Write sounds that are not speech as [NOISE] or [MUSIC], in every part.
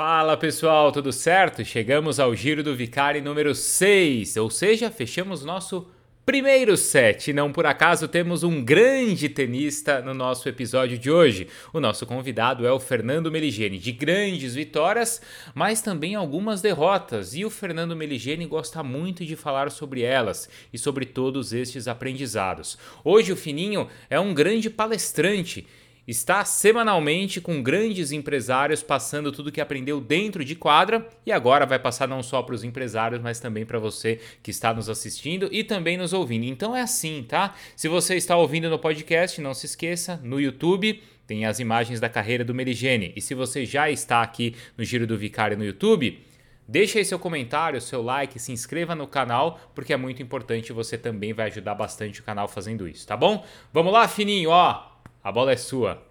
Fala pessoal, tudo certo? Chegamos ao Giro do Vicari número 6, ou seja, fechamos nosso primeiro set. Não por acaso temos um grande tenista no nosso episódio de hoje. O nosso convidado é o Fernando Meligeni, de grandes vitórias, mas também algumas derrotas. E o Fernando Meligeni gosta muito de falar sobre elas e sobre todos estes aprendizados. Hoje o Fininho é um grande palestrante está semanalmente com grandes empresários passando tudo que aprendeu dentro de quadra e agora vai passar não só para os empresários, mas também para você que está nos assistindo e também nos ouvindo. Então é assim, tá? Se você está ouvindo no podcast, não se esqueça, no YouTube tem as imagens da carreira do Merigene. E se você já está aqui no Giro do Vicário no YouTube, Deixe aí seu comentário, seu like, se inscreva no canal, porque é muito importante, você também vai ajudar bastante o canal fazendo isso, tá bom? Vamos lá, fininho, ó. A bola é sua.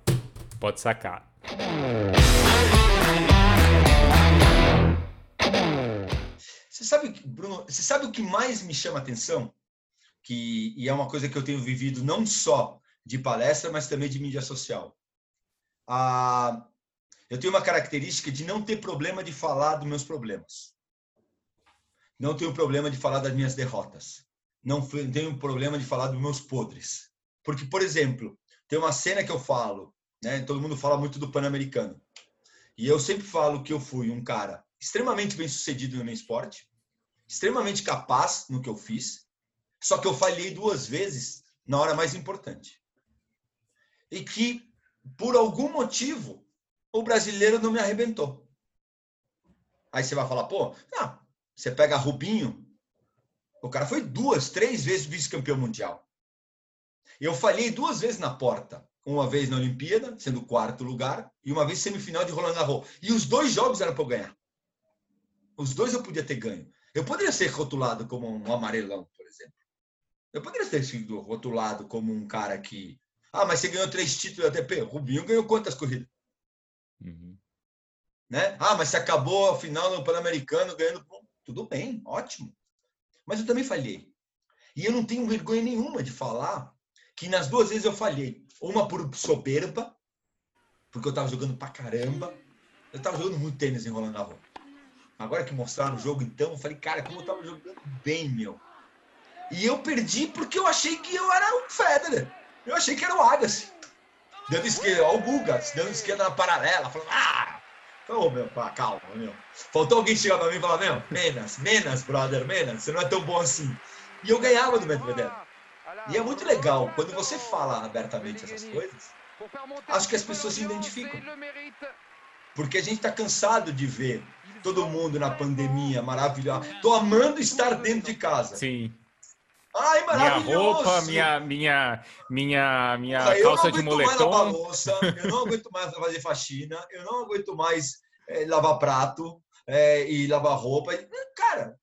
Pode sacar. Você sabe, Bruno, você sabe o que mais me chama atenção? Que, e é uma coisa que eu tenho vivido não só de palestra, mas também de mídia social. Ah, eu tenho uma característica de não ter problema de falar dos meus problemas. Não tenho problema de falar das minhas derrotas. Não tenho problema de falar dos meus podres. Porque, por exemplo, tem uma cena que eu falo, né? Todo mundo fala muito do Pan-Americano. E eu sempre falo que eu fui um cara extremamente bem sucedido no meu esporte, extremamente capaz no que eu fiz, só que eu falhei duas vezes na hora mais importante. E que, por algum motivo, o brasileiro não me arrebentou. Aí você vai falar, pô, não, você pega Rubinho, o cara foi duas, três vezes vice-campeão mundial. Eu falhei duas vezes na porta. Uma vez na Olimpíada, sendo quarto lugar, e uma vez semifinal de Roland Garros. E os dois jogos eram para eu ganhar. Os dois eu podia ter ganho. Eu poderia ser rotulado como um amarelão, por exemplo. Eu poderia ter sido rotulado como um cara que. Ah, mas você ganhou três títulos da ATP. Rubinho ganhou quantas corridas? Uhum. Né? Ah, mas você acabou a final no Pan-Americano ganhando. Tudo bem, ótimo. Mas eu também falhei. E eu não tenho vergonha nenhuma de falar que nas duas vezes eu falhei. Uma por soberba, porque eu tava jogando pra caramba. Eu tava jogando muito tênis enrolando na rua. Agora que mostraram o jogo, então, eu falei, cara, como eu tava jogando bem, meu. E eu perdi porque eu achei que eu era o Federer. Eu achei que era o Agassi. Dando esquerda, ó, o Gugas, dando esquerda na paralela, falando, ah! Ô, oh, meu, pá, calma, meu. Faltou alguém chegar pra mim e falar, meu, menos, menos, brother, menos, você não é tão bom assim. E eu ganhava do Medvedev. E é muito legal, quando você fala abertamente essas coisas, acho que as pessoas se identificam. Porque a gente está cansado de ver todo mundo na pandemia maravilhosa. Tô amando estar dentro de casa. Sim. Ai, maravilhoso. Minha roupa, minha, minha, minha, minha calça de moletom. Mais louça, eu não aguento mais fazer faxina, eu não aguento mais é, lavar prato é, e lavar roupa. Cara,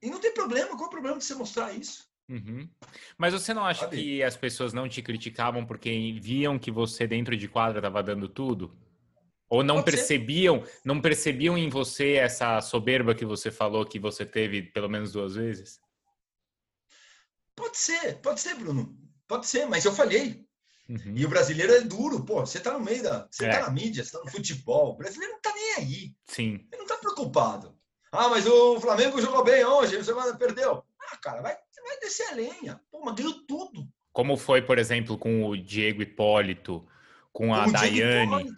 e não tem problema. Qual é o problema de você mostrar isso? Uhum. Mas você não acha Sabe? que as pessoas não te criticavam porque viam que você dentro de quadra estava dando tudo? Ou não pode percebiam, ser. não percebiam em você essa soberba que você falou que você teve pelo menos duas vezes? Pode ser, pode ser, Bruno. Pode ser, mas eu falhei. Uhum. E o brasileiro é duro, pô. Você tá no meio da. Você é. tá na mídia, você tá no futebol. O brasileiro não tá nem aí. Sim. Ele não tá preocupado. Ah, mas o Flamengo jogou bem hoje, você perdeu. Ah, cara, vai, vai descer a lenha. Pô, mas ganhou tudo. Como foi, por exemplo, com o Diego Hipólito, com a Daiane.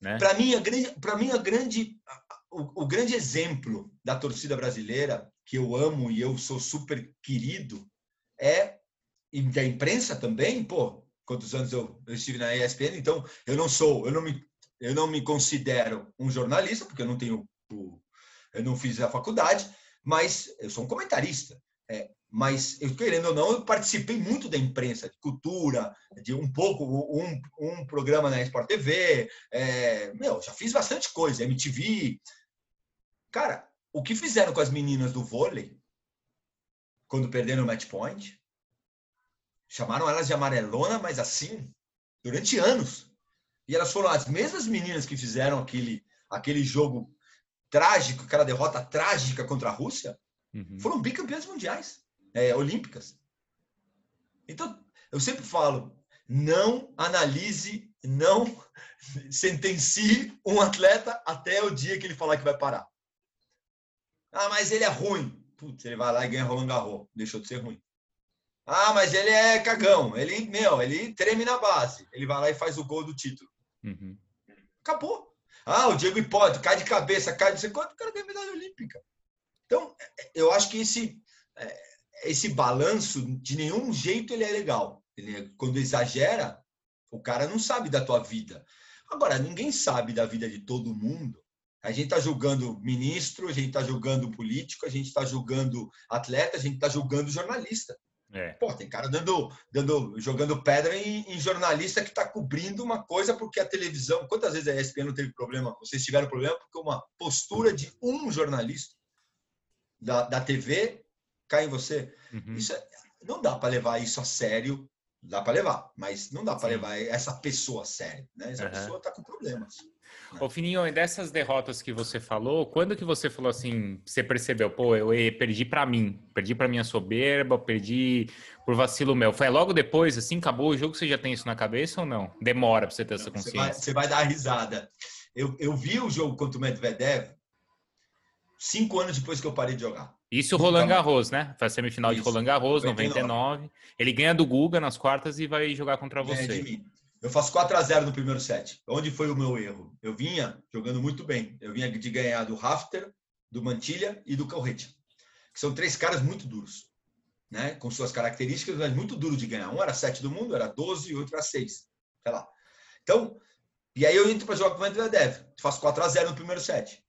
Né? Para mim, a grande, para mim a grande, o, o, grande exemplo da torcida brasileira que eu amo e eu sou super querido é e da imprensa também, pô. Quantos anos eu, eu estive na ESPN? Então, eu não sou, eu não me, eu não me considero um jornalista porque eu não tenho, eu não fiz a faculdade, mas eu sou um comentarista. É, mas eu querendo ou não, eu participei muito da imprensa, de cultura, de um pouco, um, um programa na Sport TV, é, meu, já fiz bastante coisa, MTV. Cara, o que fizeram com as meninas do vôlei, quando perderam o match point, chamaram elas de amarelona, mas assim, durante anos. E elas foram as mesmas meninas que fizeram aquele, aquele jogo trágico, aquela derrota trágica contra a Rússia, Uhum. Foram bicampeãs mundiais, é, olímpicas. Então, eu sempre falo, não analise não [LAUGHS] sentencie um atleta até o dia que ele falar que vai parar. Ah, mas ele é ruim. Putz, ele vai lá e ganha Roland Garros. Deixou de ser ruim. Ah, mas ele é cagão. Ele, meu, ele treme na base. Ele vai lá e faz o gol do título. Uhum. Acabou. Ah, o Diego Hipólito cai de cabeça, cai de quanto, o cara ganha medalha olímpica. Então, eu acho que esse, é, esse balanço, de nenhum jeito ele é legal. Ele é, quando exagera, o cara não sabe da tua vida. Agora, ninguém sabe da vida de todo mundo. A gente está julgando ministro, a gente está julgando político, a gente está julgando atleta, a gente está julgando jornalista. É. Pô, tem cara dando, dando, jogando pedra em, em jornalista que está cobrindo uma coisa porque a televisão. Quantas vezes a ESPN não teve problema? Vocês tiveram problema porque uma postura de um jornalista da, da TV cai em você. Uhum. Isso é, não dá para levar isso a sério. Dá para levar, mas não dá para levar essa pessoa a sério. Né? Essa uhum. pessoa está com problemas. Ô, Fininho, dessas derrotas que você falou, quando que você falou assim, você percebeu, pô, eu perdi para mim, perdi para minha soberba, perdi por vacilo meu. Foi logo depois, assim, acabou o jogo, você já tem isso na cabeça ou não? Demora para você ter essa consciência. Você vai, você vai dar risada. Eu, eu vi o jogo contra o Medvedev cinco anos depois que eu parei de jogar. Isso o Roland Garros, né? A semifinal Isso. de Roland Garros, 99. 99. Ele ganha do Guga nas quartas e vai jogar contra você. Eu faço 4 a 0 no primeiro set. Onde foi o meu erro? Eu vinha jogando muito bem. Eu vinha de ganhar do Rafter, do Mantilha e do Calrete. Que são três caras muito duros. Né? Com suas características, mas muito duro de ganhar. Um era 7 do mundo, era 12 e outro era 6. Sei lá. Então, e aí eu entro para jogar com o Medvedev. Faço 4 a 0 no primeiro set.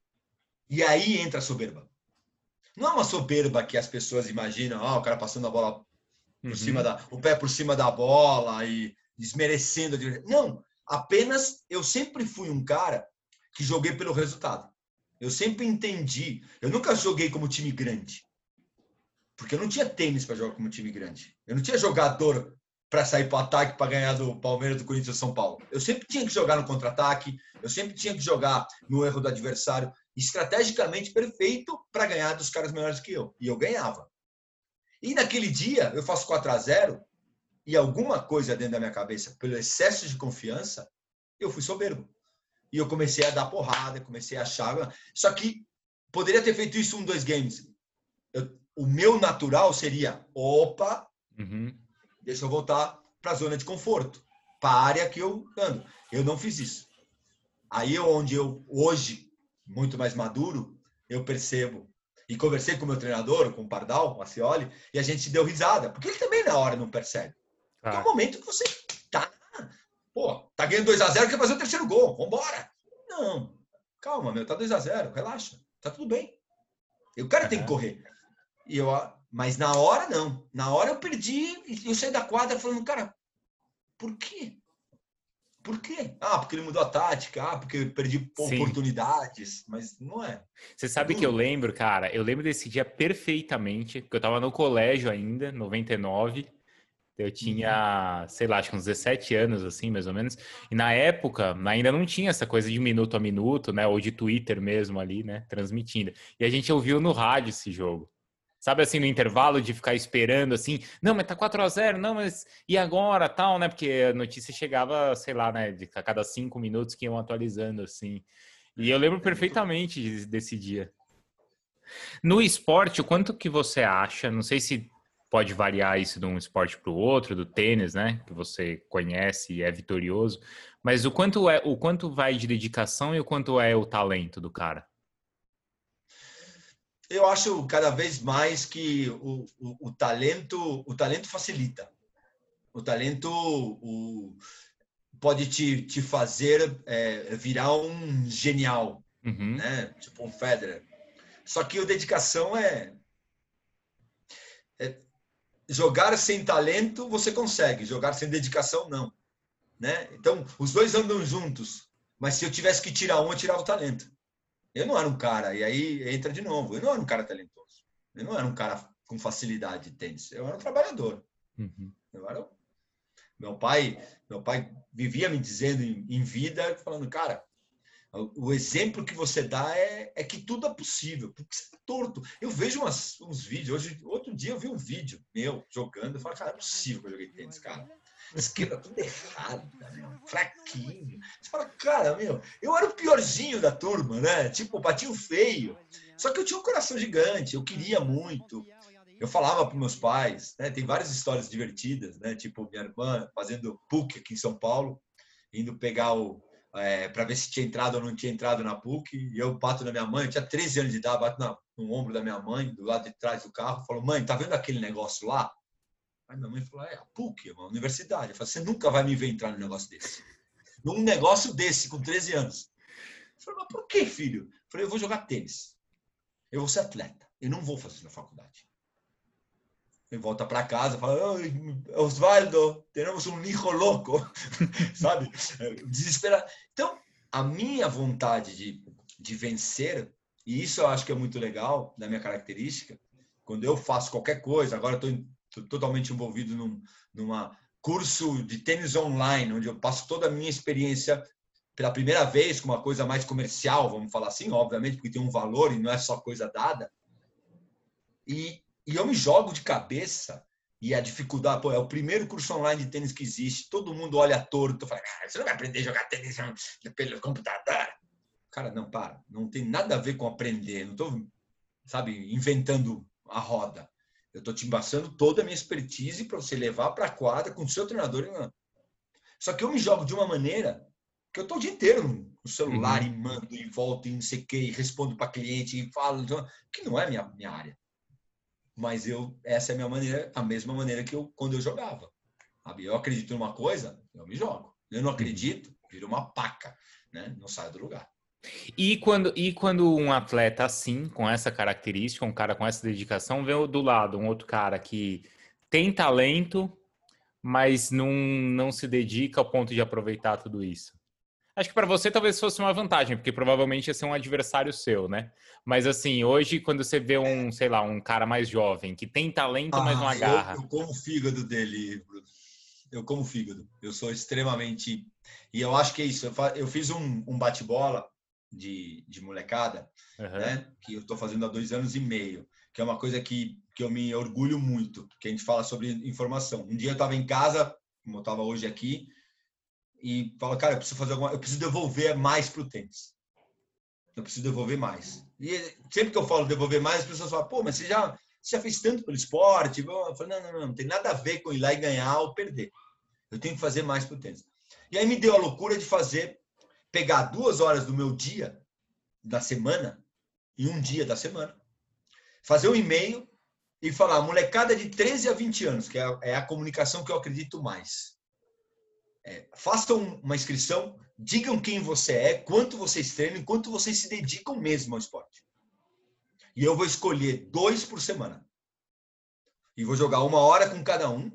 E aí entra a soberba. Não é uma soberba que as pessoas imaginam, ah, o cara passando a bola por uhum. cima da, o pé por cima da bola e desmerecendo a Não, apenas eu sempre fui um cara que joguei pelo resultado. Eu sempre entendi. Eu nunca joguei como time grande. Porque eu não tinha tênis para jogar como time grande. Eu não tinha jogador para sair para o ataque para ganhar do Palmeiras, do Corinthians, do São Paulo. Eu sempre tinha que jogar no contra-ataque, eu sempre tinha que jogar no erro do adversário, estrategicamente perfeito para ganhar dos caras melhores que eu. E eu ganhava. E naquele dia, eu faço 4 a 0 e alguma coisa dentro da minha cabeça, pelo excesso de confiança, eu fui soberbo. E eu comecei a dar porrada, comecei a achar. Só que poderia ter feito isso um, dois games. Eu, o meu natural seria: opa, uhum. deixa eu voltar para a zona de conforto, para a área que eu ando. Eu não fiz isso. Aí onde eu, hoje, muito mais maduro, eu percebo. E conversei com o meu treinador, com o Pardal, o Acioli, e a gente deu risada, porque ele também na hora não percebe. Ah. É o momento que você tá. Pô, tá ganhando 2x0, quer fazer o terceiro gol. Vambora. Não. Calma, meu, tá 2x0, relaxa. Tá tudo bem. E o cara tem que correr. E eu, mas na hora, não. Na hora eu perdi e eu saí da quadra falando, cara, por quê? Por quê? Ah, porque ele mudou a tática, ah, porque eu perdi Sim. oportunidades, mas não é. Você sabe que eu lembro, cara, eu lembro desse dia perfeitamente, porque eu tava no colégio ainda, 99, eu tinha, uhum. sei lá, acho que uns 17 anos, assim, mais ou menos. E na época, ainda não tinha essa coisa de minuto a minuto, né? Ou de Twitter mesmo ali, né? Transmitindo. E a gente ouviu no rádio esse jogo. Sabe assim, no intervalo de ficar esperando assim, não, mas tá 4 a 0 não, mas e agora, tal, né? Porque a notícia chegava, sei lá, né? De a cada cinco minutos que iam atualizando, assim. E eu lembro perfeitamente desse dia. No esporte, o quanto que você acha, não sei se pode variar isso de um esporte para o outro, do tênis, né, que você conhece e é vitorioso, mas o quanto é, o quanto vai de dedicação e o quanto é o talento do cara? Eu acho cada vez mais que o, o, o talento, o talento facilita. O talento o, pode te, te fazer é, virar um genial, uhum. né? Tipo um Federer. Só que a dedicação é, é jogar sem talento você consegue, jogar sem dedicação não, né? Então, os dois andam juntos, mas se eu tivesse que tirar um, eu tirava o talento. Eu não era um cara, e aí entra de novo, eu não era um cara talentoso. Eu não era um cara com facilidade de tênis, eu era um trabalhador. Uhum. Eu era meu pai, meu pai vivia me dizendo em, em vida, falando, cara, o exemplo que você dá é, é que tudo é possível, porque você é torto. Eu vejo umas, uns vídeos, hoje, outro dia eu vi um vídeo meu jogando, eu falo, cara, é possível que eu joguei tênis, cara. Esquerda tudo errada, meu, fraquinho. Você fala, cara, meu, eu era o piorzinho da turma, né? Tipo, batia feio. Só que eu tinha um coração gigante, eu queria muito. Eu falava para meus pais, né? Tem várias histórias divertidas, né? Tipo, minha irmã fazendo PUC aqui em São Paulo, indo pegar o, é, para ver se tinha entrado ou não tinha entrado na PUC. E eu bato na minha mãe, tinha 13 anos de idade, bato na, no ombro da minha mãe, do lado de trás do carro, falo, mãe, tá vendo aquele negócio lá? Aí minha mãe falou, é a PUC, é uma universidade. Eu falei, você nunca vai me ver entrar num negócio desse. Num negócio desse, com 13 anos. Eu falei, mas por que, filho? Eu falei, eu vou jogar tênis. Eu vou ser atleta. Eu não vou fazer na faculdade. Ele volta para casa, fala, Osvaldo, temos um hijo louco, [LAUGHS] sabe? Desesperado. Então, a minha vontade de, de vencer, e isso eu acho que é muito legal da minha característica, quando eu faço qualquer coisa, agora estou totalmente envolvido num numa curso de tênis online, onde eu passo toda a minha experiência pela primeira vez com uma coisa mais comercial, vamos falar assim, obviamente, porque tem um valor e não é só coisa dada. E e eu me jogo de cabeça e a dificuldade, pô, é o primeiro curso online de tênis que existe, todo mundo olha torto, fala, ah, você não vai aprender a jogar tênis pelo computador. Cara, não, para, não tem nada a ver com aprender, não estou, sabe, inventando a roda. Eu estou te embaçando toda a minha expertise para você levar para a quadra com o seu treinador. Só que eu me jogo de uma maneira que eu estou o dia inteiro no celular uhum. e mando e volto e não sei o que, e respondo para cliente e falo, então, que não é minha, minha área mas eu essa é a minha maneira, a mesma maneira que eu quando eu jogava. Sabe? Eu acredito numa coisa, eu me jogo. Eu não acredito, vira uma paca, né? Não saio do lugar. E quando, e quando um atleta assim, com essa característica, um cara com essa dedicação, vê do lado um outro cara que tem talento, mas não, não se dedica ao ponto de aproveitar tudo isso? Acho que para você talvez fosse uma vantagem, porque provavelmente ia ser um adversário seu, né? Mas assim, hoje, quando você vê um, sei lá, um cara mais jovem, que tem talento, ah, mas não agarra. Eu, eu como o fígado dele, Bruno. Eu como o fígado. Eu sou extremamente. E eu acho que é isso. Eu, fa... eu fiz um, um bate-bola de, de molecada, uhum. né? Que eu estou fazendo há dois anos e meio, que é uma coisa que, que eu me orgulho muito, que a gente fala sobre informação. Um dia eu estava em casa, como eu estava hoje aqui, e fala, cara, eu preciso fazer alguma, eu preciso devolver mais para o tênis. Eu preciso devolver mais. E sempre que eu falo devolver mais, as pessoas falam, pô, mas você já, você já fez tanto pelo esporte? Eu falo, não, não, não, não tem nada a ver com ir lá e ganhar ou perder. Eu tenho que fazer mais para o tênis. E aí me deu a loucura de fazer, pegar duas horas do meu dia, da semana, em um dia da semana, fazer um e-mail e falar, molecada de 13 a 20 anos, que é a, é a comunicação que eu acredito mais é, façam uma inscrição, digam quem você é, quanto vocês treinam, quanto vocês se dedicam mesmo ao esporte. E eu vou escolher dois por semana. E vou jogar uma hora com cada um.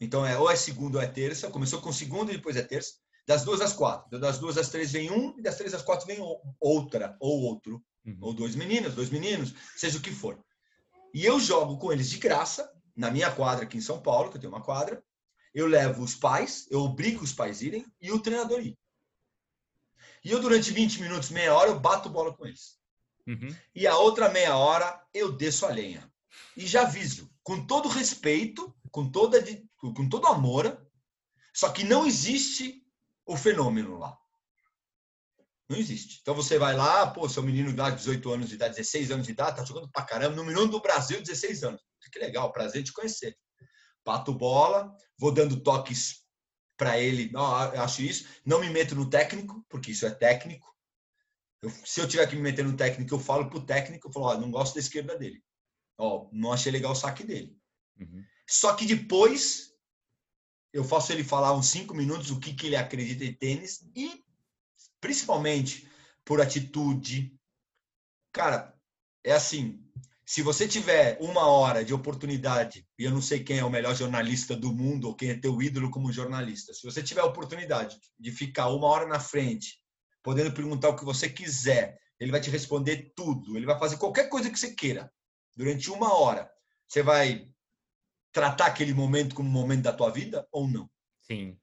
Então é ou é segunda ou é terça. Começou com segunda e depois é terça. Das duas às quatro. Das duas às três vem um e das três às quatro vem outra ou outro. Uhum. Ou dois meninos, dois meninos, seja o que for. E eu jogo com eles de graça na minha quadra aqui em São Paulo, que eu tenho uma quadra eu levo os pais, eu obrigo os pais a irem e o treinador ir. E eu, durante 20 minutos, meia hora, eu bato bola com eles. Uhum. E a outra meia hora, eu desço a lenha. E já aviso, com todo respeito, com, toda, com todo amor, só que não existe o fenômeno lá. Não existe. Então você vai lá, pô, seu menino de 18 anos de idade, 16 anos de idade, tá jogando pra caramba, no minuto do Brasil, 16 anos. Que legal, prazer de conhecer bato bola, vou dando toques para ele, oh, acho isso, não me meto no técnico, porque isso é técnico. Eu, se eu tiver que me meter no técnico, eu falo pro técnico, eu falo, oh, não gosto da esquerda dele. Ó, não achei legal o saque dele. Uhum. Só que depois eu faço ele falar uns cinco minutos o que, que ele acredita em tênis e principalmente por atitude. Cara, é assim, se você tiver uma hora de oportunidade, e eu não sei quem é o melhor jornalista do mundo ou quem é teu ídolo como jornalista, se você tiver a oportunidade de ficar uma hora na frente, podendo perguntar o que você quiser, ele vai te responder tudo, ele vai fazer qualquer coisa que você queira durante uma hora. Você vai tratar aquele momento como momento da tua vida ou não? Sim.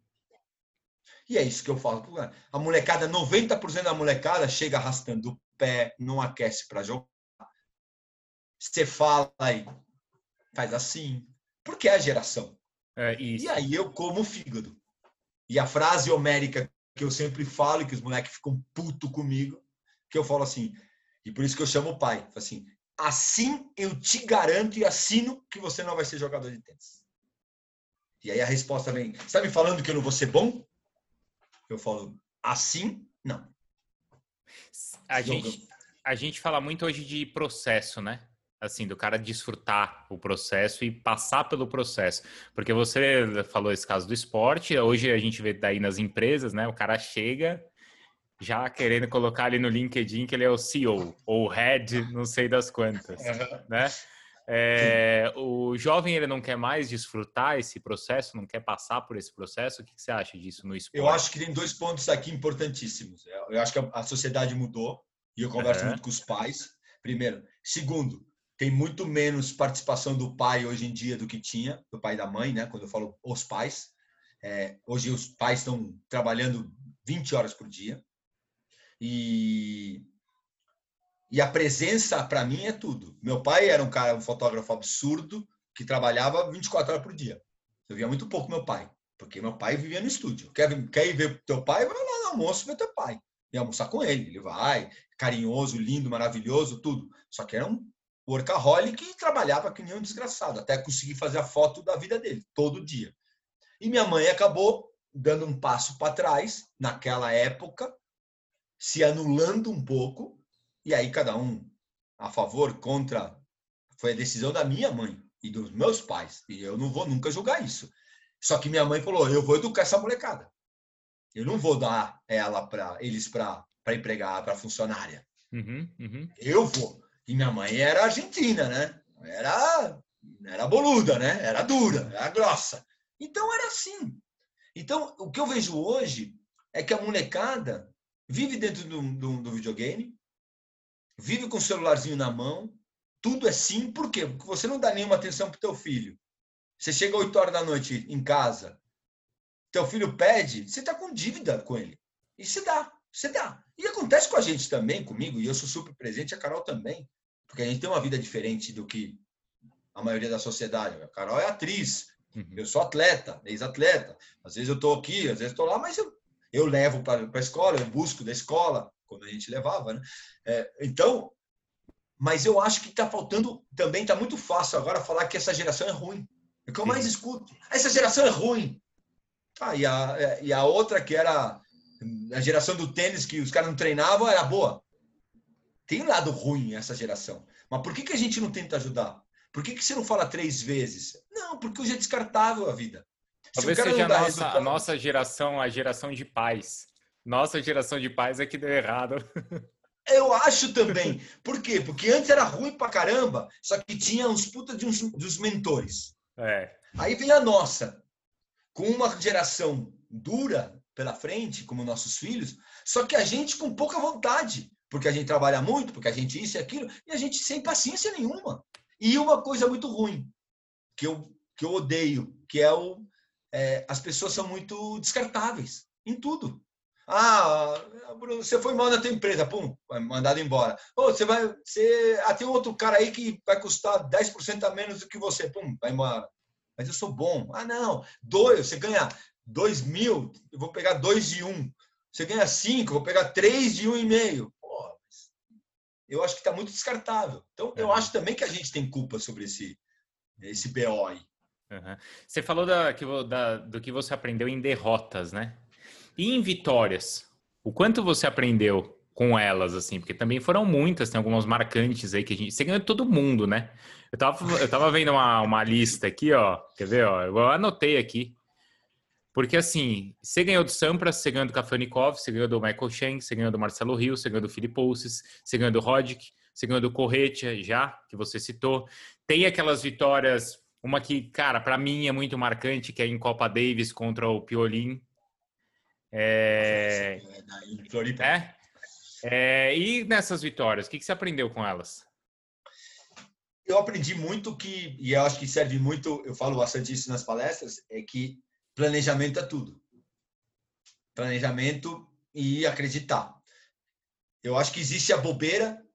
E é isso que eu falo. A molecada, 90% da molecada chega arrastando o pé, não aquece para jogar você fala aí, faz assim. Porque é a geração. É, e aí eu como fígado. E a frase homérica que eu sempre falo, e que os moleques ficam puto comigo, que eu falo assim, e por isso que eu chamo o pai, assim, assim eu te garanto e assino que você não vai ser jogador de tênis. E aí a resposta vem, está me falando que eu não vou ser bom? Eu falo, assim, não. A gente, a gente fala muito hoje de processo, né? Assim, do cara desfrutar o processo e passar pelo processo. Porque você falou esse caso do esporte, hoje a gente vê daí nas empresas, né? O cara chega já querendo colocar ali no LinkedIn que ele é o CEO ou head, não sei das quantas, né? É, o jovem ele não quer mais desfrutar esse processo, não quer passar por esse processo. O que você acha disso no esporte? Eu acho que tem dois pontos aqui importantíssimos. Eu acho que a sociedade mudou e eu converso uhum. muito com os pais. Primeiro, segundo, tem muito menos participação do pai hoje em dia do que tinha do pai e da mãe, né? Quando eu falo os pais, é, hoje os pais estão trabalhando 20 horas por dia e e a presença, para mim, é tudo. Meu pai era um cara, um fotógrafo absurdo, que trabalhava 24 horas por dia. Eu via muito pouco meu pai, porque meu pai vivia no estúdio. Quer, quer ir ver teu pai? Vai lá no almoço ver teu pai. E almoçar com ele. Ele vai, carinhoso, lindo, maravilhoso, tudo. Só que era um workaholic e trabalhava que nem um desgraçado, até conseguir fazer a foto da vida dele, todo dia. E minha mãe acabou dando um passo para trás, naquela época, se anulando um pouco e aí cada um a favor, contra, foi a decisão da minha mãe e dos meus pais. E eu não vou nunca julgar isso. Só que minha mãe falou: eu vou educar essa molecada. Eu não vou dar ela para eles para empregar, para funcionária. Uhum, uhum. Eu vou. E minha mãe era argentina, né? Era, era boluda, né? Era dura, era grossa. Então era assim. Então, o que eu vejo hoje é que a molecada vive dentro do, do, do videogame, vive com o celularzinho na mão, tudo é sim, por quê? Porque você não dá nenhuma atenção para o teu filho. Você chega 8 horas da noite em casa, teu filho pede, você está com dívida com ele. E se dá, você dá. E acontece com a gente também, comigo, e eu sou super presente, a Carol também, porque a gente tem uma vida diferente do que a maioria da sociedade. A Carol é atriz, uhum. eu sou atleta, ex-atleta. Às vezes eu estou aqui, às vezes estou lá, mas eu, eu levo para a escola, eu busco da escola, quando a gente levava, né? É, então, mas eu acho que está faltando também, está muito fácil agora falar que essa geração é ruim. É o que eu mais escuto. Essa geração é ruim. Ah, e, a, é, e a outra que era a geração do tênis, que os caras não treinavam, era boa. Tem um lado ruim essa geração. Mas por que, que a gente não tenta ajudar? Por que, que você não fala três vezes? Não, porque hoje é descartável a vida. Talvez seja a nossa, a nossa geração, a geração de pais nossa geração de pais é que deu errado. Eu acho também. Por quê? Porque antes era ruim pra caramba, só que tinha uns puta de uns, dos mentores. É. Aí vem a nossa, com uma geração dura pela frente, como nossos filhos, só que a gente com pouca vontade, porque a gente trabalha muito, porque a gente isso e aquilo, e a gente sem paciência nenhuma. E uma coisa muito ruim, que eu, que eu odeio, que é o. É, as pessoas são muito descartáveis em tudo. Ah, Bruno, você foi mal na tua empresa, pum, mandado embora. Oh, você vai, você, ah, tem outro cara aí que vai custar 10% a menos do que você, pum, vai embora. Mas eu sou bom. Ah, não, dois, você ganha dois mil, eu vou pegar dois de um. Você ganha cinco, eu vou pegar três de um e meio. Porra, eu acho que está muito descartável. Então, eu é. acho também que a gente tem culpa sobre esse, esse BO aí. Você falou da, da, do que você aprendeu em derrotas, né? E em vitórias, o quanto você aprendeu com elas, assim? Porque também foram muitas, tem algumas marcantes aí que a gente. Você ganhou todo mundo, né? Eu tava, eu tava vendo uma, uma lista aqui, ó. Quer ver, ó? Eu anotei aqui. Porque assim, você ganhou do Sampras, você ganhou do Kafanikov, você ganhou do Michael Shank, você ganhou do Marcelo Rio, você ganhou do Filipe Pousses, você ganhou do Rodic, você ganhou do Corretia, já, que você citou. Tem aquelas vitórias, uma que, cara, para mim é muito marcante, que é em Copa Davis contra o Piolin, é... É? é... E nessas vitórias, o que, que você aprendeu com elas? Eu aprendi muito que, e eu acho que serve muito, eu falo bastante isso nas palestras, é que planejamento é tudo. Planejamento e acreditar. Eu acho que existe a bobeira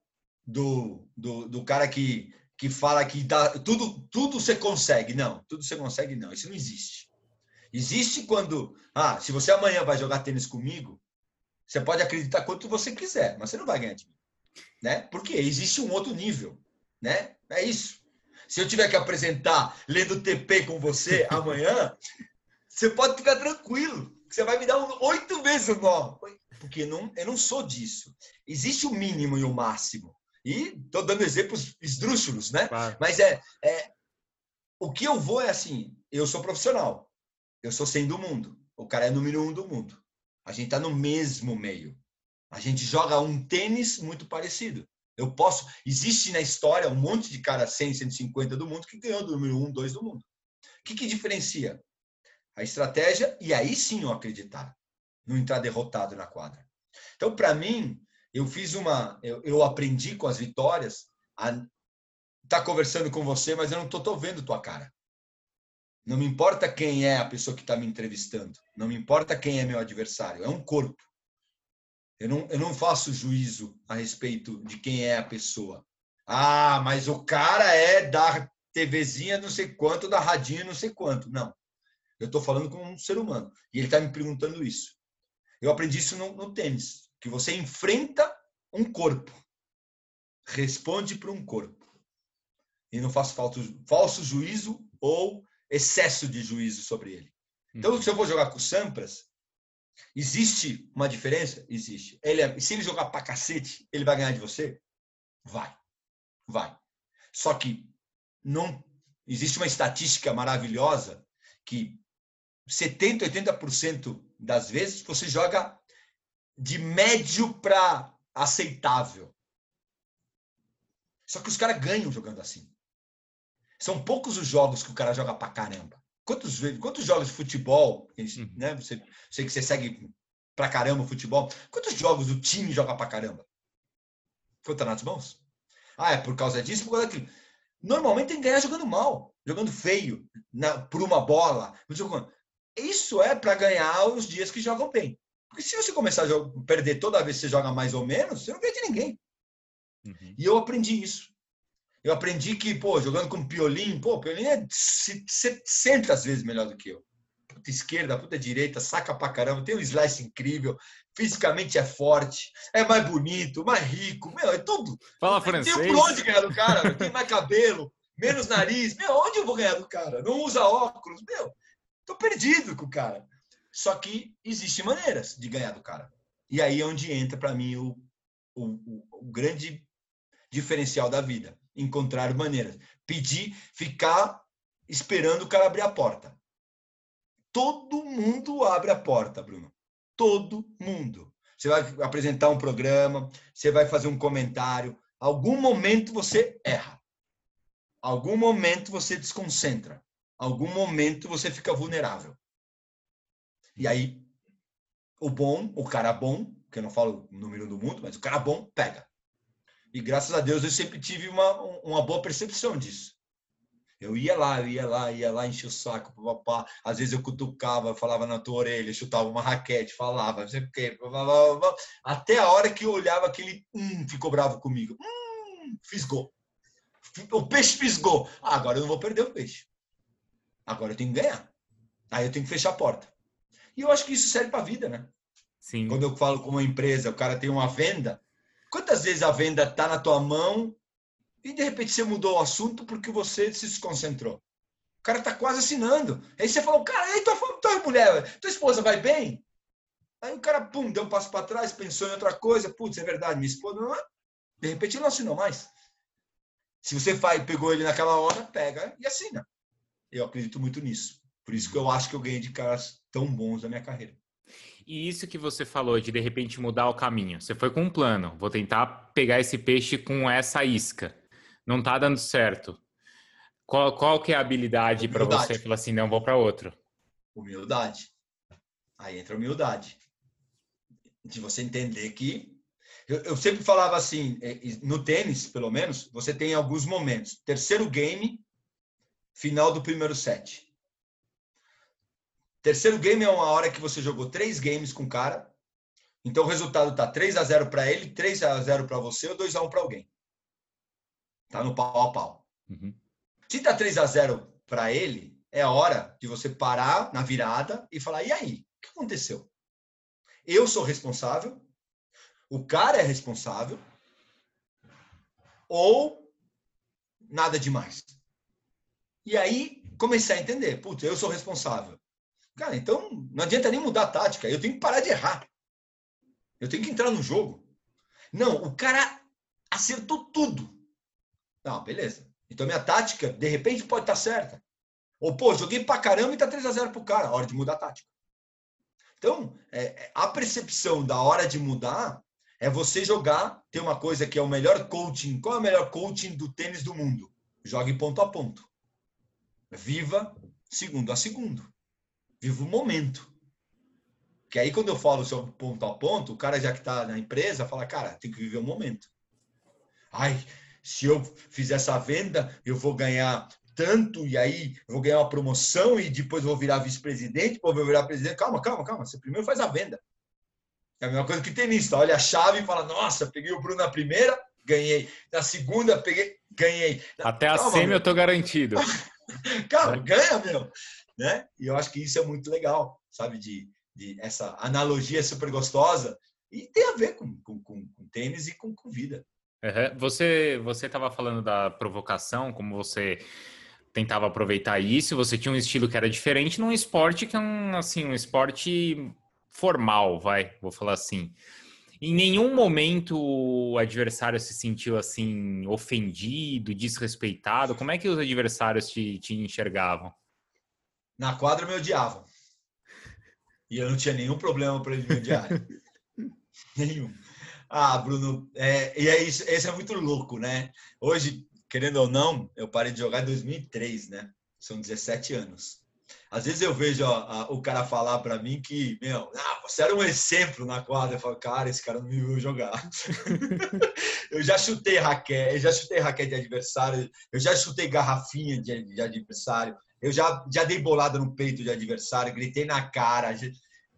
do, do, do cara que, que fala que dá, tudo, tudo você consegue. Não, tudo você consegue, não. Isso não existe. Existe quando, ah, se você amanhã vai jogar tênis comigo, você pode acreditar quanto você quiser, mas você não vai ganhar de mim. Né? Porque existe um outro nível. Né? É isso. Se eu tiver que apresentar lendo TP com você [LAUGHS] amanhã, você pode ficar tranquilo. Você vai me dar oito vezes o nó. Porque não, eu não sou disso. Existe o mínimo e o máximo. E estou dando exemplos esdrúxulos, né? Claro. Mas é, é. O que eu vou é assim: eu sou profissional. Eu sou 100 do mundo. O cara é número um do mundo. A gente está no mesmo meio. A gente joga um tênis muito parecido. Eu posso. Existe na história um monte de cara 100, 150 do mundo que ganhou do número 1, 2 do mundo. O que, que diferencia? A estratégia e aí sim eu acreditar. Não entrar derrotado na quadra. Então, para mim, eu fiz uma. Eu, eu, aprendi com as vitórias a tá conversando com você, mas eu não estou vendo tua cara. Não me importa quem é a pessoa que está me entrevistando. Não me importa quem é meu adversário. É um corpo. Eu não, eu não faço juízo a respeito de quem é a pessoa. Ah, mas o cara é da TVzinha não sei quanto, da radinha não sei quanto. Não. Eu estou falando com um ser humano. E ele está me perguntando isso. Eu aprendi isso no, no tênis. Que você enfrenta um corpo. Responde para um corpo. E não faço falso, falso juízo ou excesso de juízo sobre ele. Então, uhum. se eu vou jogar com o Sampras, existe uma diferença? Existe. Ele é, se ele jogar pra cacete, ele vai ganhar de você? Vai. Vai. Só que não existe uma estatística maravilhosa que 70, 80% das vezes você joga de médio para aceitável. Só que os caras ganham jogando assim. São poucos os jogos que o cara joga pra caramba. Quantos, quantos jogos de futebol, uhum. né? Você, sei que você segue pra caramba o futebol. Quantos jogos o time joga pra caramba? Campeonatos bons? Ah, é por causa disso, por causa daquilo. Normalmente tem que ganhar jogando mal, jogando feio, na, por uma bola. Isso é para ganhar os dias que jogam bem. Porque se você começar a perder toda vez que você joga mais ou menos, você não ganha de ninguém. Uhum. E eu aprendi isso. Eu aprendi que, pô, jogando com Piolim, pô, Piolim é 700 vezes melhor do que eu. Puta esquerda, puta direita, saca pra caramba, tem um slice incrível, fisicamente é forte, é mais bonito, mais rico, meu, é tudo. Fala francês. Tem por onde ganhar do cara, tem mais cabelo, menos nariz, meu, onde eu vou ganhar do cara? Não usa óculos, meu, tô perdido com o cara. Só que existem maneiras de ganhar do cara. E aí é onde entra para mim o, o, o grande diferencial da vida encontrar maneiras. Pedir, ficar esperando o cara abrir a porta. Todo mundo abre a porta, Bruno. Todo mundo. Você vai apresentar um programa, você vai fazer um comentário. Algum momento você erra. Algum momento você desconcentra. Algum momento você fica vulnerável. E aí, o bom, o cara bom, que eu não falo o número do mundo, mas o cara bom pega. E graças a Deus eu sempre tive uma, uma boa percepção disso. Eu ia lá, eu ia lá, ia lá, enchia o saco papá. Às vezes eu cutucava, falava na tua orelha, chutava uma raquete, falava, não sei o quê. Até a hora que eu olhava aquele, hum, ficou bravo comigo. Hum, fisgou. O peixe fisgou. Ah, agora eu não vou perder o peixe. Agora eu tenho que ganhar. Aí eu tenho que fechar a porta. E eu acho que isso serve para a vida, né? Sim. Quando eu falo com uma empresa, o cara tem uma venda, Quantas vezes a venda está na tua mão e de repente você mudou o assunto porque você se desconcentrou? O cara está quase assinando. Aí você falou, cara, aí tua, tua mulher, tua esposa vai bem? Aí o cara, pum, deu um passo para trás, pensou em outra coisa. Putz, é verdade, minha esposa não é. De repente ele não assinou mais. Se você vai, pegou ele naquela hora, pega e assina. Eu acredito muito nisso. Por isso que eu acho que eu ganhei de caras tão bons na minha carreira. E isso que você falou de de repente mudar o caminho. Você foi com um plano, vou tentar pegar esse peixe com essa isca. Não tá dando certo. Qual, qual que é a habilidade para você falar assim, não, vou para outro? Humildade. Aí entra a humildade. De você entender que. Eu, eu sempre falava assim, é, no tênis, pelo menos, você tem alguns momentos. Terceiro game, final do primeiro set. Terceiro game é uma hora que você jogou três games com o cara. Então o resultado tá 3 a 0 para ele, 3 a 0 para você ou 2 a 1 para alguém. Tá no pau a pau. Uhum. Se tá 3 a 0 para ele, é hora de você parar na virada e falar: e aí? O que aconteceu? Eu sou responsável, o cara é responsável, ou nada demais. E aí comecei a entender: putz, eu sou responsável. Cara, então não adianta nem mudar a tática, eu tenho que parar de errar. Eu tenho que entrar no jogo. Não, o cara acertou tudo. Não, beleza. Então minha tática, de repente, pode estar certa. Ou, pô, joguei pra caramba e tá 3 a 0 pro cara. Hora de mudar a tática. Então, é, é, a percepção da hora de mudar é você jogar. Tem uma coisa que é o melhor coaching. Qual é o melhor coaching do tênis do mundo? Jogue ponto a ponto. Viva segundo a segundo. Viva o momento. Que aí, quando eu falo sobre ponto a ponto, o cara já que está na empresa fala, cara, tem que viver o momento. Ai, se eu fizer essa venda, eu vou ganhar tanto, e aí eu vou ganhar uma promoção e depois vou virar vice-presidente, depois vou virar presidente. Calma, calma, calma. Você primeiro faz a venda. É a mesma coisa que tenista. Olha a chave e fala, nossa, peguei o Bruno na primeira, ganhei. Na segunda, peguei, ganhei. Até calma, a semi meu. eu tô garantido. [LAUGHS] calma, ganha, meu. Né? E eu acho que isso é muito legal, sabe? De, de essa analogia super gostosa e tem a ver com, com, com, com tênis e com, com vida. Uhum. Você você estava falando da provocação, como você tentava aproveitar isso, você tinha um estilo que era diferente num esporte que é um assim um esporte formal, vai, vou falar assim. Em nenhum momento o adversário se sentiu assim ofendido, desrespeitado. Como é que os adversários te, te enxergavam? Na quadra me odiavam. E eu não tinha nenhum problema para ele me odiar. [LAUGHS] nenhum. Ah, Bruno, é, e é isso, esse é muito louco, né? Hoje, querendo ou não, eu parei de jogar em 2003, né? São 17 anos. Às vezes eu vejo ó, a, o cara falar para mim que, meu, ah, você era um exemplo na quadra. Eu falo, cara, esse cara não me viu jogar. [LAUGHS] eu já chutei raquete, eu já chutei raquete de adversário, eu já chutei garrafinha de, de adversário, eu já, já dei bolada no peito de adversário, gritei na cara, já,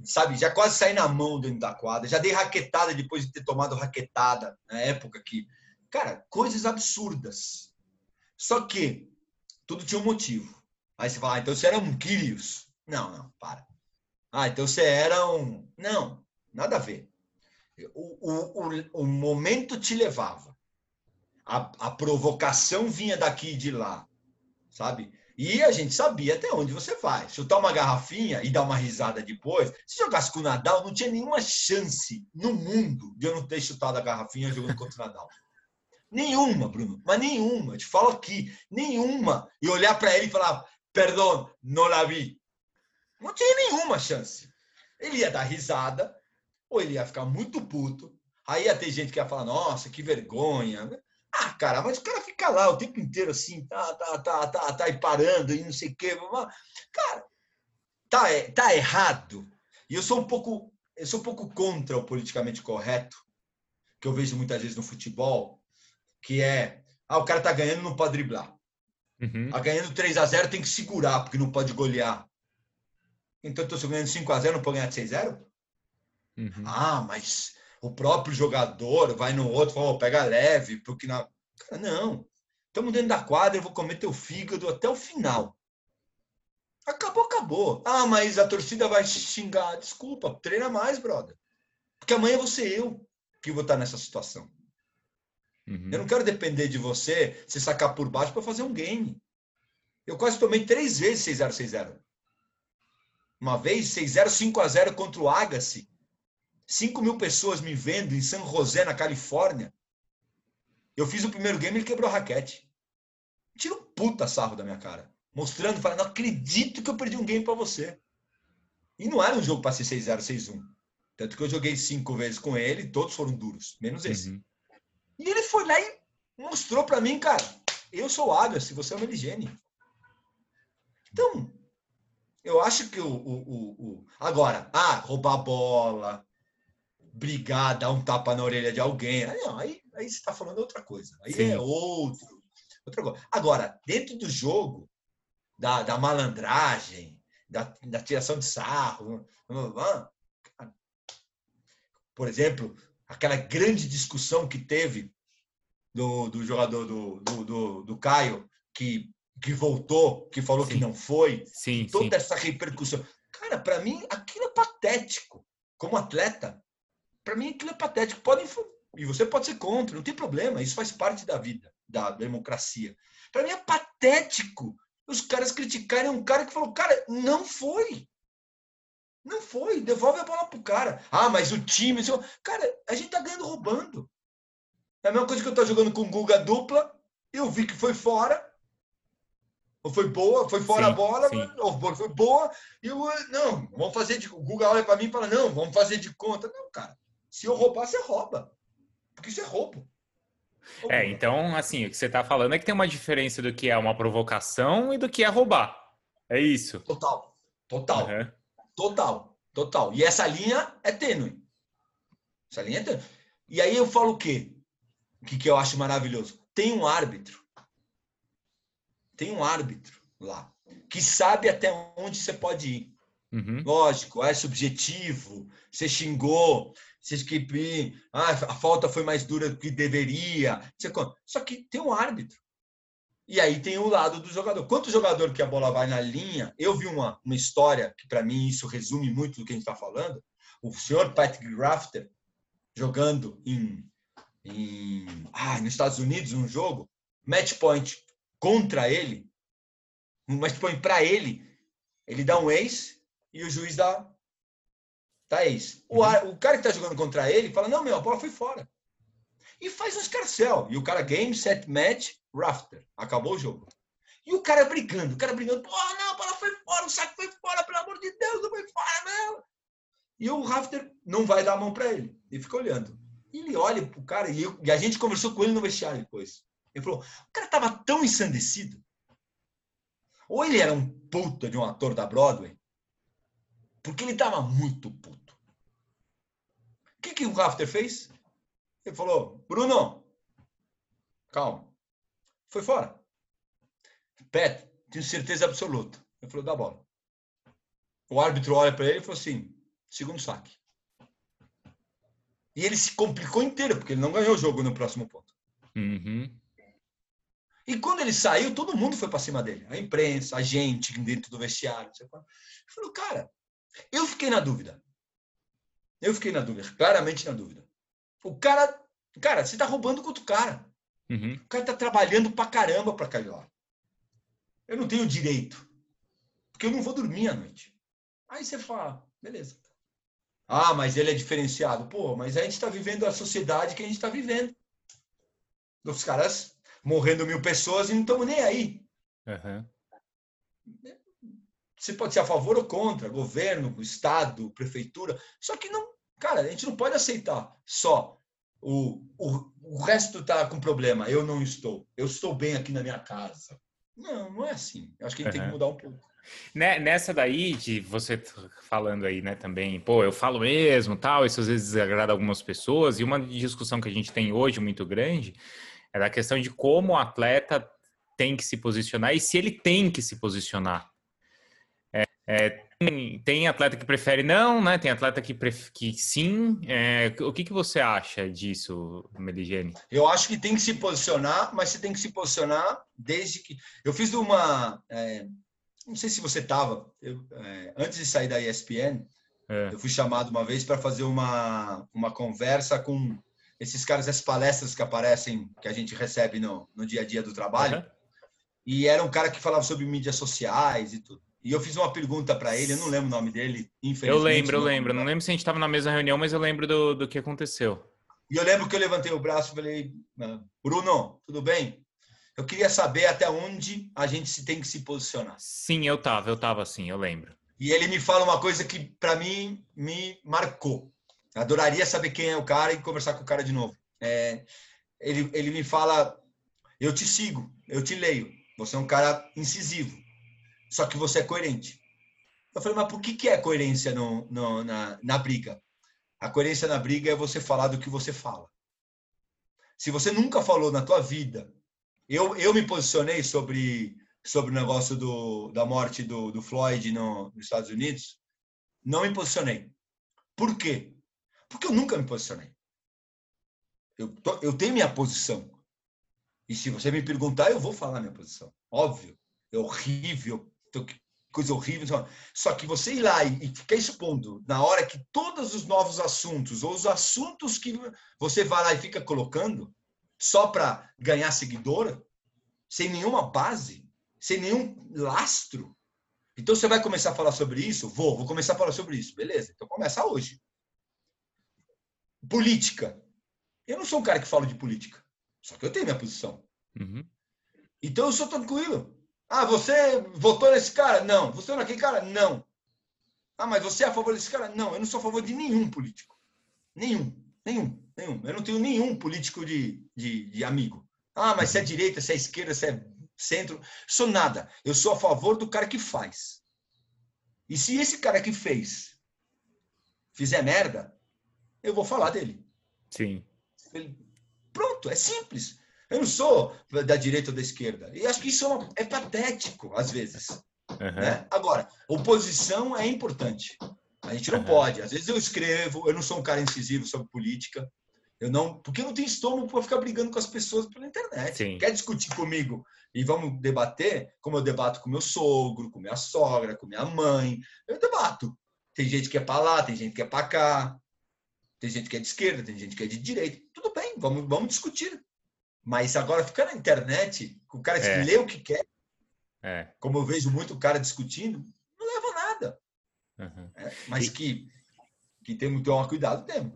sabe, já quase saí na mão dentro da quadra, já dei raquetada depois de ter tomado raquetada na época que, cara, coisas absurdas. Só que tudo tinha um motivo. Aí você fala, ah, então você era um Kyrios. Não, não, para. Ah, então você era um. Não, nada a ver. O, o, o, o momento te levava. A, a provocação vinha daqui e de lá, sabe? E a gente sabia até onde você vai. Chutar uma garrafinha e dar uma risada depois. Se jogasse com o Nadal, não tinha nenhuma chance no mundo de eu não ter chutado a garrafinha jogando contra o Nadal. Nenhuma, Bruno. Mas nenhuma. Eu te falo aqui. Nenhuma. E olhar para ele e falar, perdão, não la vi. Não tinha nenhuma chance. Ele ia dar risada, ou ele ia ficar muito puto. Aí ia ter gente que ia falar, nossa, que vergonha. Cara, mas o cara fica lá o tempo inteiro assim, tá, tá, tá, tá, tá, e parando e não sei o quê. Cara, tá, é, tá errado. E eu sou um pouco, eu sou um pouco contra o politicamente correto, que eu vejo muitas vezes no futebol, que é, ah, o cara tá ganhando, não pode driblar. Uhum. Tá ganhando 3 a 0 tem que segurar, porque não pode golear. Então, eu estou ganhando 5 a 0 não pode ganhar de 6 a 0 uhum. Ah, mas o próprio jogador vai no outro, fala, oh, pega leve, porque na... Cara, não. Estamos dentro da quadra, eu vou comer teu fígado até o final. Acabou, acabou. Ah, mas a torcida vai xingar. Desculpa, treina mais, brother. Porque amanhã vou ser eu que vou estar nessa situação. Uhum. Eu não quero depender de você se sacar por baixo para fazer um game. Eu quase tomei três vezes 6-0, 6-0. Uma vez 6-0, 5-0 contra o Agassi. 5 mil pessoas me vendo em San José, na Califórnia. Eu fiz o primeiro game e ele quebrou a raquete. Tira um puta sarro da minha cara. Mostrando, falando, não acredito que eu perdi um game para você. E não era um jogo para ser 6-0, 6-1. Tanto que eu joguei cinco vezes com ele e todos foram duros, menos esse. Uhum. E ele foi lá e mostrou para mim, cara, eu sou o se você é o Meligene. Então, eu acho que o, o, o, o, Agora, ah, roubar a bola, brigar, dar um tapa na orelha de alguém. Aí, não, aí, aí você está falando outra coisa. Aí Sim. é outro. Outra coisa. Agora, dentro do jogo, da, da malandragem, da, da tiração de sarro, por exemplo, aquela grande discussão que teve do, do jogador do, do, do, do Caio que, que voltou, que falou Sim. que não foi, Sim, toda sim. essa repercussão. Cara, para mim, aquilo é patético. Como atleta, para mim aquilo é patético. Podem, e você pode ser contra, não tem problema, isso faz parte da vida, da democracia. Para mim é patético os caras criticarem um cara que falou, cara, não foi. Não foi, devolve a bola pro cara. Ah, mas o time. Cara, a gente tá ganhando roubando. É a mesma coisa que eu tô jogando com Guga dupla, eu vi que foi fora. Ou foi boa, foi fora Sim, a bola, sim. ou foi boa, e eu, não, vamos fazer de. O Guga olha para mim e fala, não, vamos fazer de conta. Não, cara, se eu roubar, você rouba. Porque isso é roubo. É, então, assim, o que você tá falando é que tem uma diferença do que é uma provocação e do que é roubar. É isso. Total, total. Aham. Total, total. E essa linha é tênue. Essa linha é tênue. E aí eu falo o quê? O que, que eu acho maravilhoso? Tem um árbitro. Tem um árbitro lá que sabe até onde você pode ir. Uhum. Lógico, é subjetivo. Você xingou, você que ah, a falta foi mais dura do que deveria. Só que tem um árbitro. E aí tem o lado do jogador. Quanto jogador que a bola vai na linha? Eu vi uma, uma história que para mim isso resume muito do que a gente está falando. O senhor Patrick Rafter jogando em, em ah, nos Estados Unidos um jogo, match point contra ele, um match point para ele, ele dá um ace e o juiz dá dá ace. O, ar- o cara que está jogando contra ele fala não meu, a bola foi fora e faz um escarcel. E o cara game, set, match, rafter. Acabou o jogo. E o cara brigando, o cara brigando. Pô, não, a bola foi fora, o saco foi fora, pelo amor de Deus, não foi fora, não. E o rafter não vai dar a mão para ele. Ele fica olhando. E ele olha pro cara, e, eu- e a gente conversou com ele no vestiário depois. Ele falou, o cara tava tão ensandecido. Ou ele era um puta de um ator da Broadway, porque ele tava muito puto. O que, que o Rafter fez? Ele falou, Bruno, calma. Foi fora. Pet, tenho certeza absoluta. Ele falou, dá bola. O árbitro olha para ele e falou assim, segundo saque. E ele se complicou inteiro, porque ele não ganhou o jogo no próximo ponto. Uhum. E quando ele saiu, todo mundo foi para cima dele. A imprensa, a gente dentro do vestiário. Ele falou, cara, eu fiquei na dúvida. Eu fiquei na dúvida, claramente na dúvida. O cara, cara, você tá roubando com outro cara. Uhum. O cara tá trabalhando pra caramba pra cair lá. Eu não tenho direito. Porque eu não vou dormir à noite. Aí você fala, beleza. Ah, mas ele é diferenciado. Pô, mas a gente está vivendo a sociedade que a gente está vivendo. Os caras morrendo mil pessoas e não estamos nem aí. Aham. Você pode ser a favor ou contra, governo, estado, prefeitura. Só que não, cara, a gente não pode aceitar só o, o, o resto tá com problema, eu não estou. Eu estou bem aqui na minha casa. Não, não é assim. Eu acho que a gente tem Aham. que mudar um pouco. Né- Nessa daí, de você falando aí, né, também, pô, eu falo mesmo, tal, isso às vezes desagrada algumas pessoas, e uma discussão que a gente tem hoje muito grande é da questão de como o atleta tem que se posicionar e se ele tem que se posicionar. É, é, tem, tem atleta que prefere não, né? Tem atleta que, pref- que sim. É, o que, que você acha disso, Meligene? Eu acho que tem que se posicionar, mas você tem que se posicionar desde que. Eu fiz uma. é, não sei se você estava. antes de sair da ESPN, É, eu fui chamado uma vez para fazer uma, uma conversa com esses caras, essas palestras que aparecem, que a gente recebe no, no dia a dia do trabalho. aham. E era um cara que falava sobre mídias sociais e tudo. E eu fiz uma pergunta para ele, eu não lembro o nome dele, infelizmente. Eu lembro, eu lembro. Não lembro se a gente estava na mesma reunião, mas eu lembro do, do que aconteceu. E eu lembro que eu levantei o braço e falei, "Ah, Bruno, tudo bem? Eu queria saber até onde a gente se tem que se posicionar. Sim, eu tava, eu tava assim, eu lembro. E ele me fala uma coisa que para mim me marcou. Adoraria saber quem é o cara e conversar com o cara de novo. É, ele, ele me fala: Eu te sigo, eu te leio. Você é um cara incisivo, só que você é coerente. Eu falei: Mas por que, que é coerência no, no, na, na briga? A coerência na briga é você falar do que você fala. Se você nunca falou na tua vida, eu, eu me posicionei sobre sobre o negócio do, da morte do, do Floyd no, nos Estados Unidos, não me posicionei. Por quê? Porque eu nunca me posicionei. Eu, tô- eu tenho minha posição. E se você me perguntar, eu vou falar minha posição. Óbvio. É horrível. Coisa horrível. Só que você ir lá e ficar expondo na hora que todos os novos assuntos, ou os assuntos que você vai lá e fica colocando, só para ganhar seguidora, sem nenhuma base, sem nenhum lastro. Então você vai começar a falar sobre isso? Vou, vou começar a falar sobre isso. Beleza, então começa hoje. Política. Eu não sou um cara que fala de política. Só que eu tenho minha posição. Uhum. Então eu sou tranquilo. Ah, você votou nesse cara? Não. Você votou naquele cara? Não. Ah, mas você é a favor desse cara? Não, eu não sou a favor de nenhum político. Nenhum. Nenhum. Nenhum. Eu não tenho nenhum político de, de, de amigo. Ah, mas se é direita, se é esquerda, se é centro. Sou nada. Eu sou a favor do cara que faz. E se esse cara que fez fizer merda, eu vou falar dele. Sim. Pronto, é simples. Eu não sou da direita ou da esquerda. E acho que isso é, uma, é patético, às vezes. Uhum. Né? Agora, oposição é importante. A gente não uhum. pode. Às vezes eu escrevo, eu não sou um cara incisivo sobre política. Eu não, porque eu não tenho estômago para ficar brigando com as pessoas pela internet. Sim. Quer discutir comigo e vamos debater, como eu debato com meu sogro, com minha sogra, com minha mãe. Eu debato. Tem gente que é para lá, tem gente que é para cá. Tem gente que é de esquerda, tem gente que é de direita. Tudo bem, vamos, vamos discutir. Mas agora ficar na internet, o cara é. lê o que quer, é. como eu vejo muito cara discutindo, não leva a nada. Uhum. É, mas e... que, que temos que tomar cuidado, temos.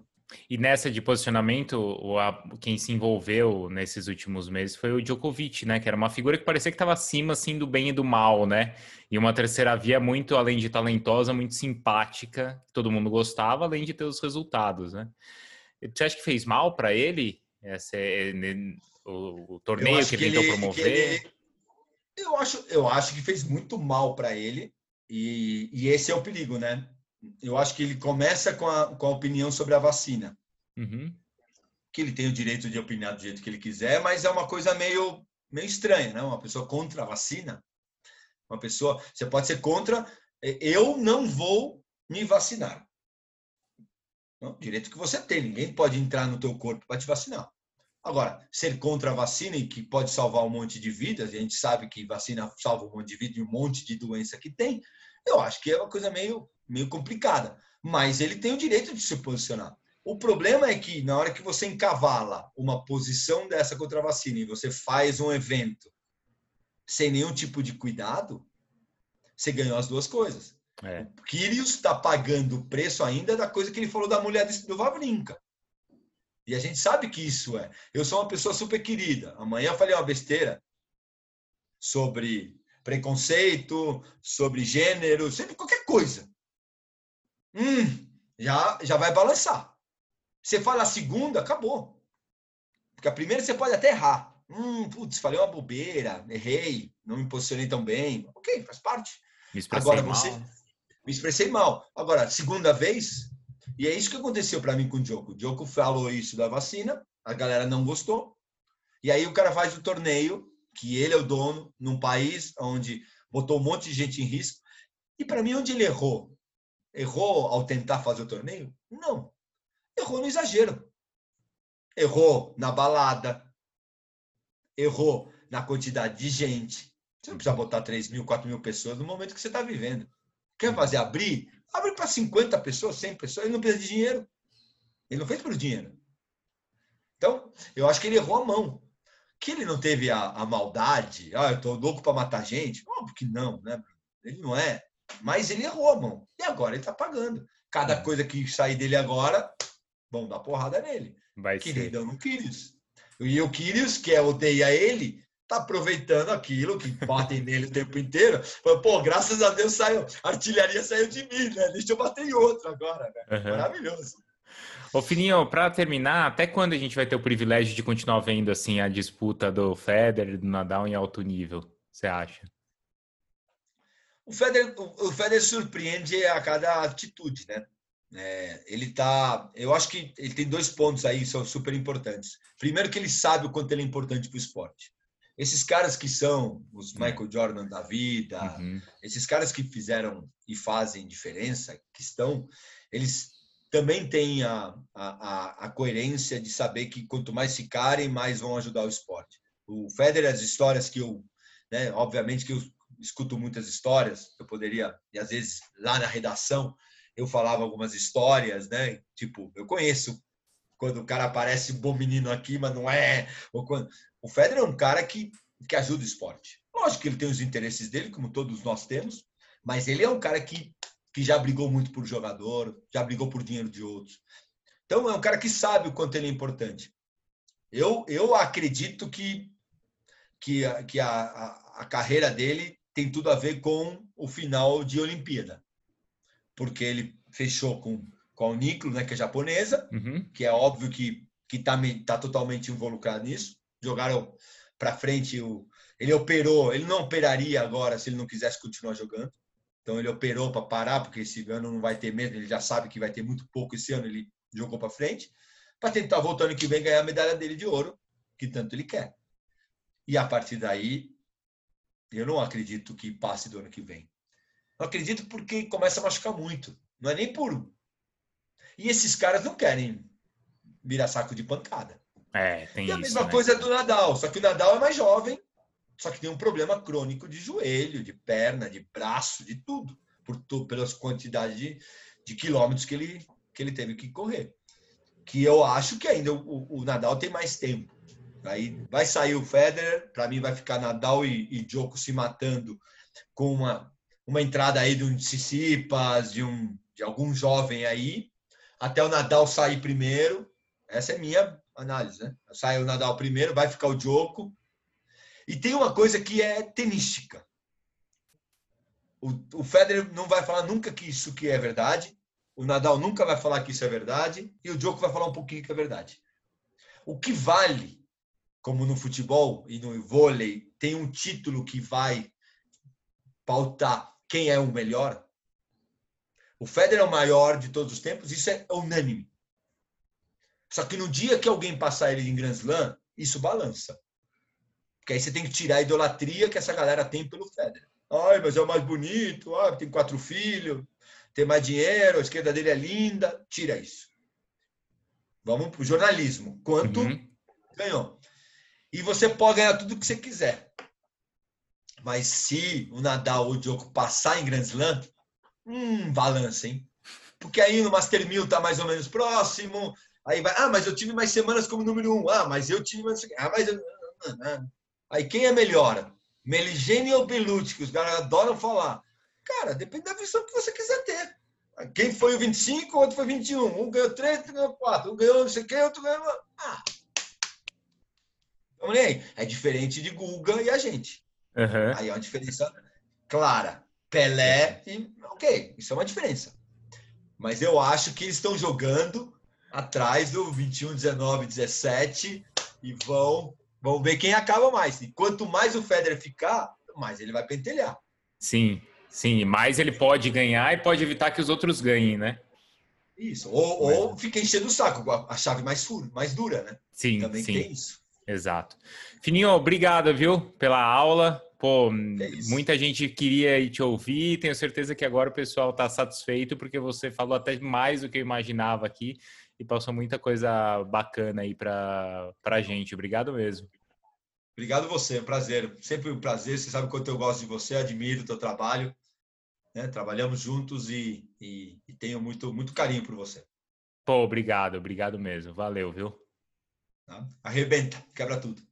E nessa de posicionamento, o, quem se envolveu nesses últimos meses foi o Djokovic, né? Que era uma figura que parecia que estava acima, assim, do bem e do mal, né? E uma terceira via muito, além de talentosa, muito simpática, todo mundo gostava, além de ter os resultados, né? Você acha que fez mal para ele esse, é, o, o, torneio que ele tentou promover? Ele, eu, acho, eu acho que fez muito mal para ele e, e esse é o perigo, né? eu acho que ele começa com a, com a opinião sobre a vacina. Uhum. Que ele tem o direito de opinar do jeito que ele quiser, mas é uma coisa meio, meio estranha, né? Uma pessoa contra a vacina. Uma pessoa, você pode ser contra, eu não vou me vacinar. Não, direito que você tem, ninguém pode entrar no teu corpo para te vacinar. Agora, ser contra a vacina e que pode salvar um monte de vidas, e a gente sabe que vacina salva um monte de vida e um monte de doença que tem, eu acho que é uma coisa meio meio complicada. Mas ele tem o direito de se posicionar. O problema é que, na hora que você encavala uma posição dessa contra a vacina e você faz um evento sem nenhum tipo de cuidado, você ganhou as duas coisas. É. O Kyrgios está pagando o preço ainda da coisa que ele falou da mulher do Vavrinka. E a gente sabe que isso é. Eu sou uma pessoa super querida. Amanhã eu falei uma besteira sobre preconceito, sobre gênero, sobre qualquer coisa hum, já, já vai balançar. Você fala a segunda, acabou. Porque a primeira você pode até errar. Hum, putz, falei uma bobeira, errei, não me posicionei tão bem. Ok, faz parte. Me expressei Agora, mal. você. Me expressei mal. Agora, segunda vez, e é isso que aconteceu para mim com o Djoko. O Djoko falou isso da vacina, a galera não gostou. E aí o cara faz o torneio, que ele é o dono, num país onde botou um monte de gente em risco. E para mim, onde ele errou? Errou ao tentar fazer o torneio? Não. Errou no exagero. Errou na balada. Errou na quantidade de gente. Você não precisa botar 3 mil, 4 mil pessoas no momento que você está vivendo. Quer fazer abrir? Abre para 50 pessoas, 100 pessoas. Ele não precisa de dinheiro. Ele não fez por dinheiro. Então, eu acho que ele errou a mão. Que ele não teve a, a maldade. Ah, eu estou louco para matar gente. Óbvio que não, né? Ele não é. Mas ele errou a mão. E agora ele está pagando. Cada é. coisa que sair dele agora, vão dar porrada nele. Vai Queridão no Quírios. E o Quírios, que é, odeia ele, tá aproveitando aquilo que batem nele o tempo inteiro. Pô, graças a Deus saiu, a artilharia saiu de mim, né? Deixa eu bater em outro agora, né? Uhum. Maravilhoso. Ô Fininho, para terminar, até quando a gente vai ter o privilégio de continuar vendo assim a disputa do Federer e do Nadal em alto nível? Você acha? O Federer, o Federer surpreende a cada atitude, né? É, ele tá, eu acho que ele tem dois pontos aí são super importantes. Primeiro que ele sabe o quanto ele é importante para o esporte. Esses caras que são os uhum. Michael Jordan da vida, uhum. esses caras que fizeram e fazem diferença, que estão, eles também têm a, a, a coerência de saber que quanto mais ficarem, mais vão ajudar o esporte. O Federer, as histórias que eu, né, obviamente que eu escuto muitas histórias, eu poderia, e às vezes lá na redação eu falava algumas histórias, né? Tipo, eu conheço quando o cara aparece bom menino aqui, mas não é. Ou quando... O Federer é um cara que, que ajuda o esporte. Lógico que ele tem os interesses dele, como todos nós temos, mas ele é um cara que, que já brigou muito por jogador, já brigou por dinheiro de outros. Então é um cara que sabe o quanto ele é importante. Eu, eu acredito que, que, que a, a, a carreira dele tem tudo a ver com o final de Olimpíada. Porque ele fechou com, com a Uniclo, né, que é japonesa, uhum. que é óbvio que está tá totalmente involucrado nisso. Jogaram para frente, o, ele operou, ele não operaria agora se ele não quisesse continuar jogando. Então ele operou para parar, porque esse ano não vai ter mesmo, ele já sabe que vai ter muito pouco esse ano, ele jogou para frente, para tentar voltando que vem ganhar a medalha dele de ouro, que tanto ele quer. E a partir daí, eu não acredito que passe do ano que vem. Não acredito porque começa a machucar muito. Não é nem por. E esses caras não querem virar saco de pancada. É, tem e a isso, mesma né? coisa do Nadal, só que o Nadal é mais jovem, só que tem um problema crônico de joelho, de perna, de braço, de tudo, por pelas quantidades de, de quilômetros que ele, que ele teve que correr. Que eu acho que ainda o, o Nadal tem mais tempo. Aí vai sair o Federer, para mim vai ficar Nadal e, e Djoko se matando com uma, uma entrada aí de um Tsitsipas, de, um, de algum jovem aí, até o Nadal sair primeiro. Essa é minha análise, né? Sai o Nadal primeiro, vai ficar o Djoko. E tem uma coisa que é tenística. O, o Federer não vai falar nunca que isso que é verdade, o Nadal nunca vai falar que isso é verdade, e o Djoko vai falar um pouquinho que é verdade. O que vale como no futebol e no vôlei, tem um título que vai pautar quem é o melhor. O Federer é o maior de todos os tempos, isso é unânime. Só que no dia que alguém passar ele em Grand Slam, isso balança. Porque aí você tem que tirar a idolatria que essa galera tem pelo Federer. Ai, mas é o mais bonito, ah, tem quatro filhos, tem mais dinheiro, a esquerda dele é linda. Tira isso. Vamos para o jornalismo. Quanto uhum. ganhou? E você pode ganhar tudo que você quiser. Mas se o Nadal ou o Djokovic passar em Grand Slam, hum, balança, hein? Porque aí no Master 1000 tá mais ou menos próximo. Aí vai, ah, mas eu tive mais semanas como número um. Ah, mas eu tive mais. Ah, mas eu... Aí quem é melhor? Meligene ou Belucci, que os caras adoram falar. Cara, depende da visão que você quiser ter. Quem foi o 25, o outro foi 21. Um ganhou 3, outro ganhou 4. Um ganhou não sei o que, outro ganhou. Ah, então, nem É diferente de Guga e a gente. Uhum. Aí é uma diferença clara. Pelé e. Ok, isso é uma diferença. Mas eu acho que eles estão jogando atrás do 21, 19, 17 e vão, vão ver quem acaba mais. E quanto mais o Federer ficar, mais ele vai pentelhar. Sim, sim. Mais ele pode ganhar e pode evitar que os outros ganhem, né? Isso. Ou, ou fica enchendo o saco, a chave mais, mais dura, né? Sim, Também sim. tem isso. Exato. Fininho, obrigado, viu, pela aula. Pô, é muita gente queria te ouvir. Tenho certeza que agora o pessoal está satisfeito porque você falou até mais do que eu imaginava aqui e passou muita coisa bacana aí para a gente. Obrigado mesmo. Obrigado você, é um prazer. Sempre um prazer. Você sabe o quanto eu gosto de você, admiro o teu trabalho. Né? Trabalhamos juntos e, e, e tenho muito, muito carinho por você. Pô, obrigado, obrigado mesmo. Valeu, viu? Tá? Arrebenta, quebra tudo.